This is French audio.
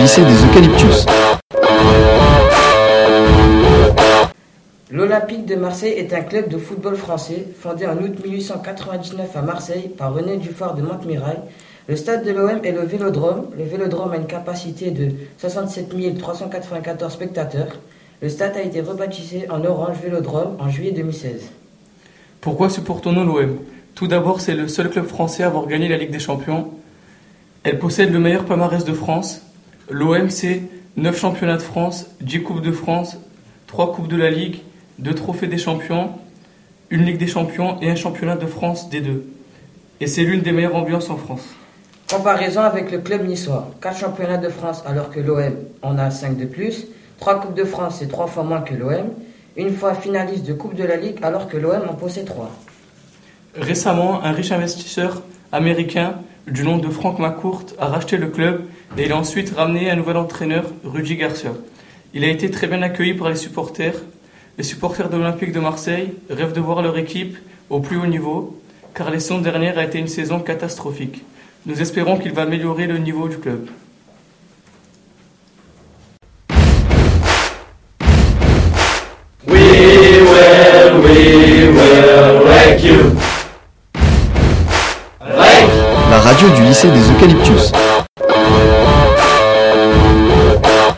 lycée des Eucalyptus. L'Olympique de Marseille est un club de football français fondé en août 1899 à Marseille par René Dufort de Montmirail. Le stade de l'OM est le Vélodrome. Le Vélodrome a une capacité de 67 394 spectateurs. Le stade a été rebaptisé en Orange Vélodrome en juillet 2016. Pourquoi supportons-nous l'OM Tout d'abord, c'est le seul club français à avoir gagné la Ligue des Champions. Elle possède le meilleur palmarès de France. L'OM, c'est 9 championnats de France, 10 Coupes de France, 3 Coupes de la Ligue, 2 Trophées des Champions, une Ligue des Champions et un championnat de France des deux. Et c'est l'une des meilleures ambiances en France. Comparaison avec le club niçois. 4 championnats de France alors que l'OM en a 5 de plus. 3 Coupes de France, c'est 3 fois moins que l'OM. Une fois finaliste de Coupe de la Ligue alors que l'OM en possède 3. Récemment, un riche investisseur américain du nom de Frank McCourt a racheté le club et il a ensuite ramené un nouvel entraîneur, Rudy Garcia. Il a été très bien accueilli par les supporters. Les supporters de l'Olympique de Marseille rêvent de voir leur équipe au plus haut niveau, car la saison dernière a été une saison catastrophique. Nous espérons qu'il va améliorer le niveau du club. Radio du lycée des Eucalyptus.